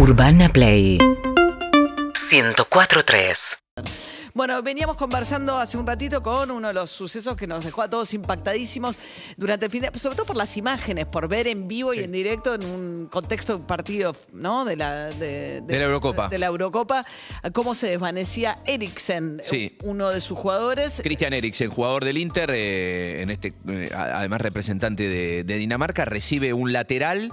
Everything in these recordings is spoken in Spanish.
Urbana Play 104.3 Bueno, veníamos conversando hace un ratito con uno de los sucesos que nos dejó a todos impactadísimos durante el fin de sobre todo por las imágenes, por ver en vivo y en directo en un contexto de un partido, ¿no? De la, de, De la Eurocopa. De la Eurocopa, cómo se desvanecía Eriksen, Sí. uno de sus jugadores. Christian Eriksen, jugador del Inter, eh, en este, eh, además representante de, de Dinamarca, recibe un lateral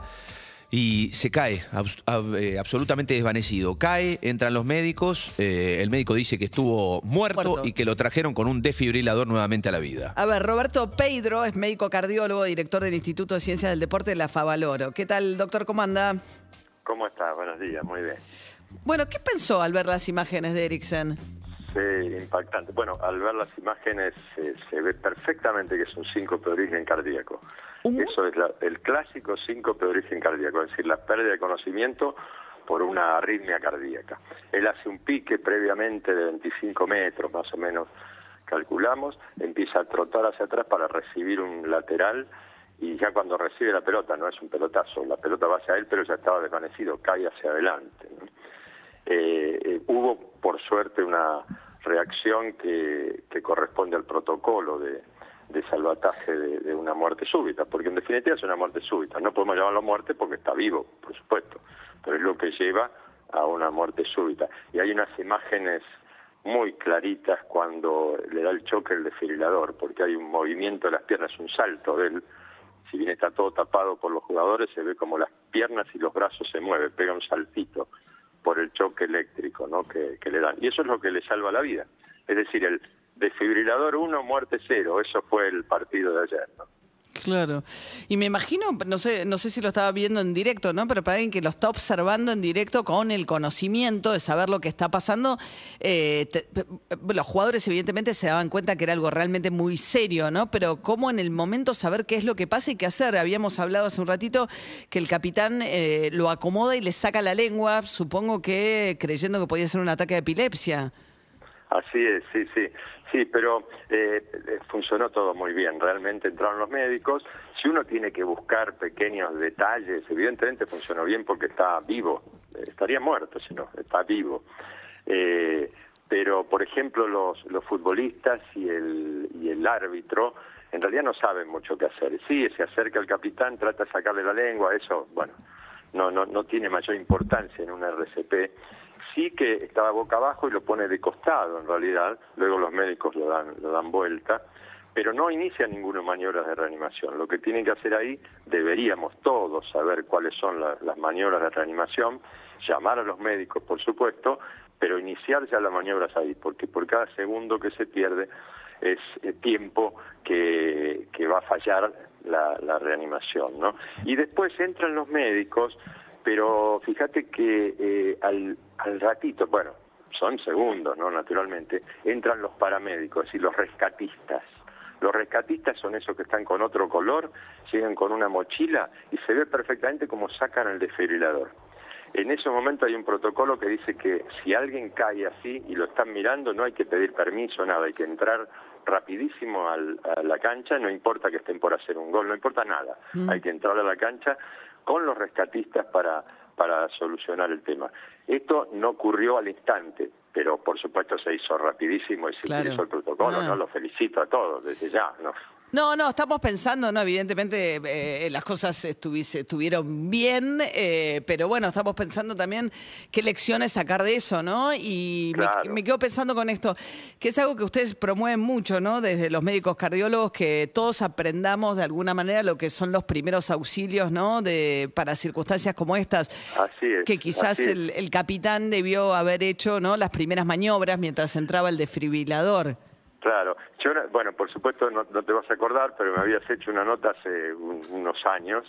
y se cae, ab- eh, absolutamente desvanecido. Cae, entran los médicos, eh, el médico dice que estuvo muerto, Muerto. y que lo trajeron con un desfibrilador nuevamente a la vida. A ver, Roberto Pedro es médico cardiólogo, director del Instituto de Ciencias del Deporte de la Favaloro. ¿Qué tal, doctor? ¿Cómo anda? ¿Cómo está? Buenos días, muy bien. Bueno, ¿qué pensó al ver las imágenes de Eriksen? Sí, impactante. Bueno, al ver las imágenes eh, se ve perfectamente que es un síncope de origen cardíaco. Eso es la- el clásico síncope de origen cardíaco, es decir, la pérdida de conocimiento por una arritmia cardíaca. Él hace un pique previamente de 25 metros, más o menos, calculamos, empieza a trotar hacia atrás para recibir un lateral y ya cuando recibe la pelota, no es un pelotazo, la pelota va hacia él, pero ya estaba desvanecido, cae hacia adelante. ¿no? Eh, eh, hubo, por suerte, una reacción que, que corresponde al protocolo de, de salvataje de, una muerte súbita, porque en definitiva es una muerte súbita. No podemos llamarlo muerte porque está vivo, por supuesto, pero es lo que lleva a una muerte súbita. Y hay unas imágenes muy claritas cuando le da el choque el desfibrilador, porque hay un movimiento de las piernas, un salto de él. Si bien está todo tapado por los jugadores, se ve como las piernas y los brazos se mueven, pega un saltito choque eléctrico ¿no? que, que le dan. Y eso es lo que le salva la vida. Es decir, el desfibrilador 1, muerte 0. Eso fue el partido de ayer. ¿no? Claro. Y me imagino, no sé, no sé si lo estaba viendo en directo, ¿no? Pero para alguien que lo está observando en directo con el conocimiento de saber lo que está pasando, eh, te- los jugadores evidentemente se daban cuenta que era algo realmente muy serio, ¿no? Pero cómo en el momento saber qué es lo que pasa y qué hacer. Habíamos hablado hace un ratito que el capitán eh, lo acomoda y le saca la lengua, supongo que creyendo que podía ser un ataque de epilepsia. Así es, sí, sí. Sí, pero eh, eh, funcionó todo muy bien. Realmente entraron los médicos. Si uno tiene que buscar pequeños detalles, evidentemente funcionó bien porque está vivo. Eh, estaría muerto si no, está vivo. Eh, pero, por ejemplo, los, los futbolistas y el, y el árbitro en realidad no saben mucho qué hacer. Sí, se acerca el capitán, trata de sacarle la lengua, eso, bueno, no, no, no tiene mayor importancia en un RCP. Sí que estaba boca abajo y lo pone de costado en realidad, luego los médicos lo dan, lo dan vuelta, pero no inicia ninguna maniobras de reanimación. Lo que tienen que hacer ahí, deberíamos todos saber cuáles son la- las maniobras de reanimación, llamar a los médicos, por supuesto, pero iniciar ya las maniobras ahí, porque por cada segundo que se pierde es eh, tiempo que, va a fallar la, la reanimación, ¿no? Y después entran los médicos, pero fíjate que eh, al, al ratito, bueno, son segundos, ¿no? Naturalmente, entran los paramédicos, decir, los rescatistas. Los rescatistas son esos que están con otro color, llegan con una mochila y se ve perfectamente cómo sacan el desfibrilador. En ese momento hay un protocolo que dice que si alguien cae así y lo están mirando, no hay que pedir permiso, nada, hay que entrar rapidísimo al- a la cancha, no importa que estén por hacer un gol, no importa nada, hay que entrar a la cancha con los rescatistas para, para solucionar el tema. Esto no ocurrió al instante, pero por supuesto se hizo rapidísimo y se Claro. utilizó el protocolo, Ah. ¿no? Lo felicito a todos desde ya, ¿no? No, no, estamos pensando, no, evidentemente eh, las cosas estuvieron bien, eh, pero bueno, estamos pensando también qué lecciones sacar de eso, ¿no? Y me- quedo pensando con esto, que es algo que ustedes promueven mucho, ¿no? Desde los médicos cardiólogos, que todos aprendamos de alguna manera lo que son los primeros auxilios, ¿no? De, para circunstancias como estas. Así es, Que quizás así es. el, el capitán debió haber hecho, ¿no? Las primeras maniobras mientras entraba el desfibrilador. Claro, yo, no- bueno, por supuesto no, no te vas a acordar, pero me habías hecho una nota hace un- unos años,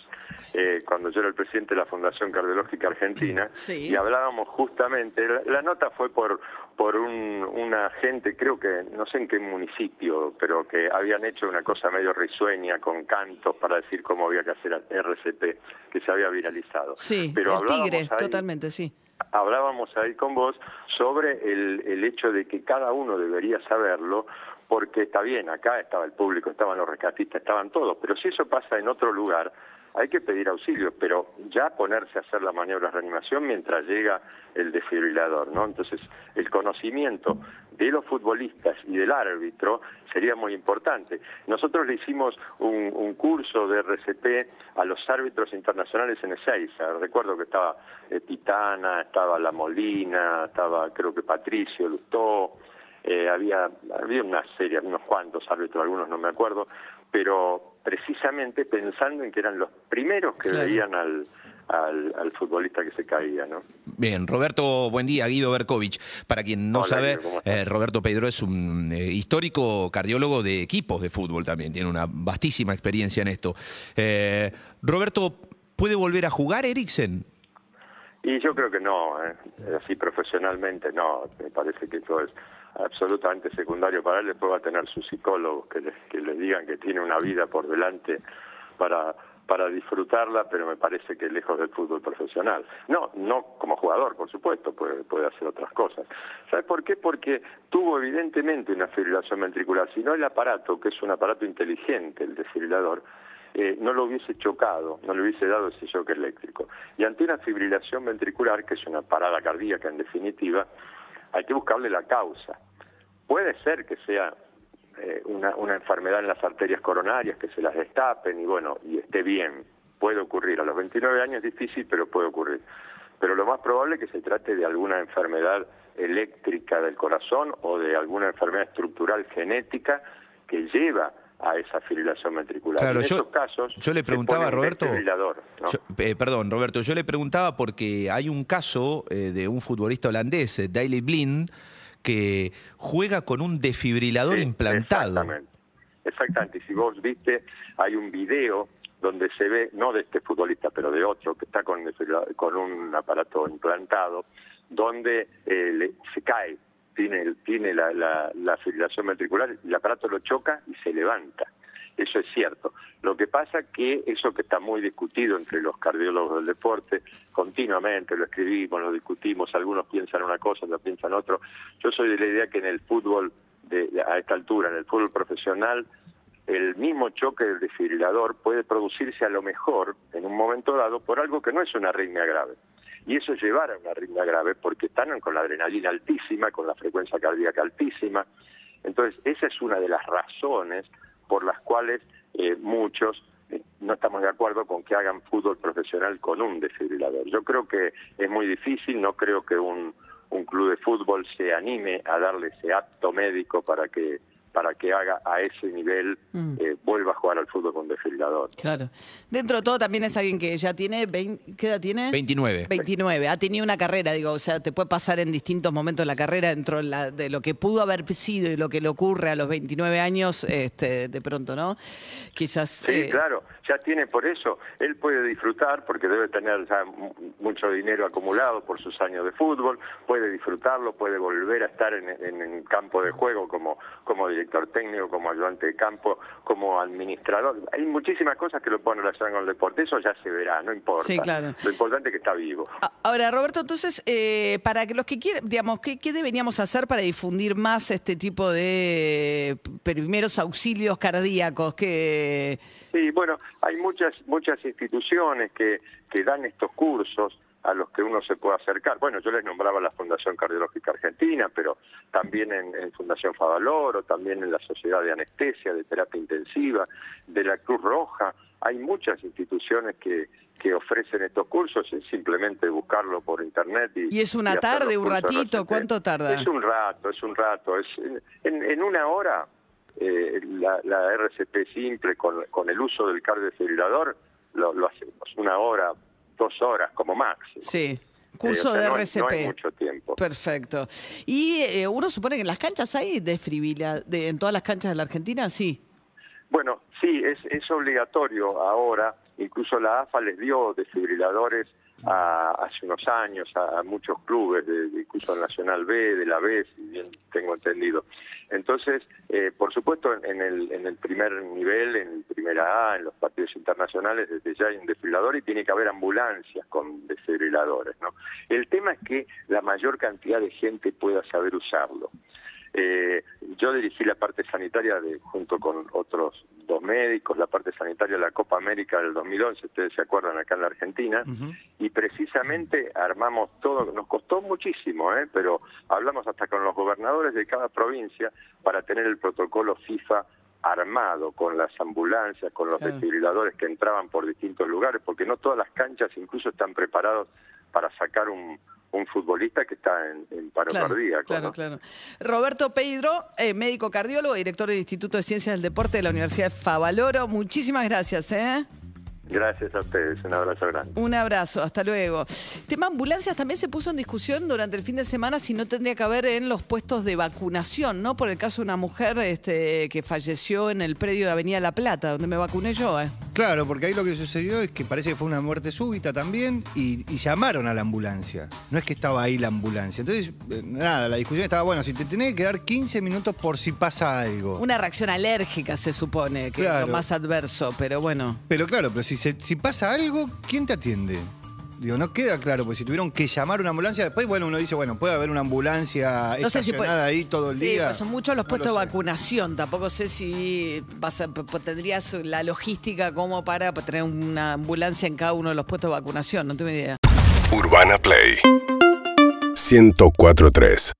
eh, cuando yo era el presidente de la Fundación Cardiológica Argentina, Sí. y hablábamos justamente, la, la nota fue por por un, una gente, creo que, no sé en qué municipio, pero que habían hecho una cosa medio risueña con cantos para decir cómo había que hacer RCP, que se había viralizado. Sí, pero el hablábamos tigre, ahí- totalmente, sí. Hablábamos ahí con vos sobre el, el hecho de que cada uno debería saberlo, porque está bien, acá estaba el público, estaban los rescatistas, estaban todos, pero si eso pasa en otro lugar, hay que pedir auxilio, pero ya ponerse a hacer la maniobra de reanimación mientras llega el desfibrilador, ¿no? Entonces, el conocimiento de los futbolistas y del árbitro sería muy importante. Nosotros le hicimos un, curso de RCP a los árbitros internacionales en Ezeiza. Recuerdo que estaba eh, Pitana, estaba La Molina, estaba creo que Patricio Lustó, eh, había, había una serie, unos cuantos árbitros, algunos no me acuerdo, pero precisamente pensando en que eran los primeros que veían al, al, futbolista que se caía, ¿no? Bien, Roberto, buen día, Guido Berkovich. Para quien no sabe, eh, Roberto Pedro es un eh, histórico cardiólogo de equipos de fútbol también, tiene una vastísima experiencia en esto. Eh, Roberto, ¿puede volver a jugar Eriksen? Y yo creo que no, así profesionalmente no, me parece que todo es absolutamente secundario para él, después va a tener sus psicólogos que le, que le digan que tiene una vida por delante para para disfrutarla, pero me parece que lejos del fútbol profesional. No, no como jugador, por supuesto, puede, puede hacer otras cosas. ¿Sabes por qué? Porque tuvo evidentemente una fibrilación ventricular, si no el aparato, que es un aparato inteligente, el desfibrilador, eh, no lo hubiese chocado, no le hubiese dado ese shock eléctrico. Y ante una fibrilación ventricular, que es una parada cardíaca en definitiva, hay que buscarle la causa. Puede ser que sea eh, una, una enfermedad en las arterias coronarias, que se las destapen y bueno, y esté bien. Puede ocurrir. A los 29 años es difícil, pero puede ocurrir. Pero lo más probable es que se trate de alguna enfermedad eléctrica del corazón o de alguna enfermedad estructural genética que lleva a esa fibrilación ventricular. en yo, casos, yo le preguntaba a Roberto, eh, perdón, Roberto, yo le preguntaba porque hay un caso eh, de un futbolista holandés, eh, Daley Blind, que juega con un desfibrilador implantado. Exactamente. Exactamente. Y si vos viste, hay un video donde se ve, no de este futbolista, pero de otro, que está con, con un aparato implantado, donde eh, se cae, tiene, tiene la, la, la fibrilación ventricular, el aparato lo choca y se levanta. Eso es cierto. Lo que pasa que eso que está muy discutido entre los cardiólogos del deporte, continuamente lo escribimos, lo discutimos, algunos piensan una cosa, otros piensan otro. Yo soy de la idea que en el fútbol, de, a esta altura, en el fútbol profesional, el mismo choque del desfibrilador puede producirse a lo mejor en un momento dado por algo que no es una arritmia grave. Y eso es llevar a una arritmia grave porque están con la adrenalina altísima, con la frecuencia cardíaca altísima. Entonces, esa es una de las razones por las cuales eh, muchos eh, no estamos de acuerdo con que hagan fútbol profesional con un desfibrilador. Yo creo que es muy difícil, no creo que un, un club de fútbol se anime a darle ese acto médico para que para que haga a ese nivel, mm. eh, vuelva a jugar al fútbol con desfibrilador. Claro. Dentro de todo también es alguien que ya tiene, 20, ¿qué edad tiene? 29. 29. Ha tenido una carrera, digo, o sea, te puede pasar en distintos momentos de la carrera dentro de, lo que pudo haber sido y lo que le ocurre a los 29 años, este, de pronto, ¿no? Quizás... Sí, eh, claro ya tiene por eso, él puede disfrutar porque debe tener ya mucho dinero acumulado por sus años de fútbol, puede disfrutarlo, puede volver a estar en, el campo de juego como, como director técnico, como ayudante de campo, como administrador. Hay muchísimas cosas que lo pueden relacionar con el deporte, eso ya se verá, no importa. Sí, claro. Lo importante es que está vivo. Ahora, Roberto, entonces, eh, para que los que quieren, digamos, ¿qué, ¿qué deberíamos hacer para difundir más este tipo de primeros auxilios cardíacos? Que Sí, bueno, hay muchas muchas instituciones que, que dan estos cursos a los que uno se puede acercar. Bueno, yo les nombraba la Fundación Cardiológica Argentina, pero también en, Fundación Favaloro, también en la Sociedad de Anestesia, de Terapia Intensiva, de la Cruz Roja. Hay muchas instituciones que, que ofrecen estos cursos, es simplemente buscarlo por internet. ¿Y, es una tarde, un ratito? ¿Cuánto tarda? Es un rato, es un rato. Es, en, en una hora eh, la, la, RCP simple con, con el uso del cardiodesfibrilador lo, lo hacemos una hora, dos horas como máximo. Sí. Curso eh, de RCP. No mucho tiempo. Perfecto. Y eh, uno supone que en las canchas hay desfibrilador, de, en todas las canchas de la Argentina, sí. Bueno, sí, es, es obligatorio ahora. Incluso la AFA les dio desfibriladores a, hace unos años a, muchos clubes, de, incluso Nacional B, de la B, si bien tengo entendido. Entonces, eh, por supuesto, en el, en el primer nivel, en el primera A, en los partidos internacionales, desde ya hay un desfibrilador y tiene que haber ambulancias con desfibriladores. ¿no? El tema es que la mayor cantidad de gente pueda saber usarlo. Eh, yo dirigí la parte sanitaria de, junto con otros médicos, la parte sanitaria de la Copa América del 2011, ustedes se acuerdan, acá en la Argentina, y precisamente armamos todo, nos costó muchísimo, ¿eh? pero hablamos hasta con los gobernadores de cada provincia para tener el protocolo FIFA armado con las ambulancias, con los desfibriladores que entraban por distintos lugares, porque no todas las canchas incluso están preparados para sacar un, futbolista que está en, paro cardíaco. Claro, claro. Roberto Pedro, eh, médico cardiólogo, director del Instituto de Ciencias del Deporte de la Universidad de Favaloro. Muchísimas gracias. ¿eh? Gracias a ustedes, un abrazo grande. Un abrazo, hasta luego. tema ambulancias también se puso en discusión durante el fin de semana si no tendría que haber en los puestos de vacunación, ¿no? Por el caso de una mujer este, que falleció en el predio de Avenida La Plata, donde me vacuné yo, ¿eh? Claro, porque ahí lo que sucedió es que parece que fue una muerte súbita también y, llamaron a la ambulancia. No es que estaba ahí la ambulancia. Entonces, eh, nada, la discusión estaba, bueno, si te tenés que quedar 15 minutos por si pasa algo. Una reacción alérgica se supone, que es lo más adverso, pero bueno. Pero claro, pero si, si pasa algo, ¿quién te atiende? Digo, no queda claro, porque si tuvieron que llamar una ambulancia, después, bueno, uno dice, bueno, puede haber una ambulancia no estacionada ahí todo el día. son muchos los puestos de vacunación. Tampoco sé si vas tendrías la logística como para tener una ambulancia en cada uno de los puestos de vacunación. No tengo idea. Urbana Play 1043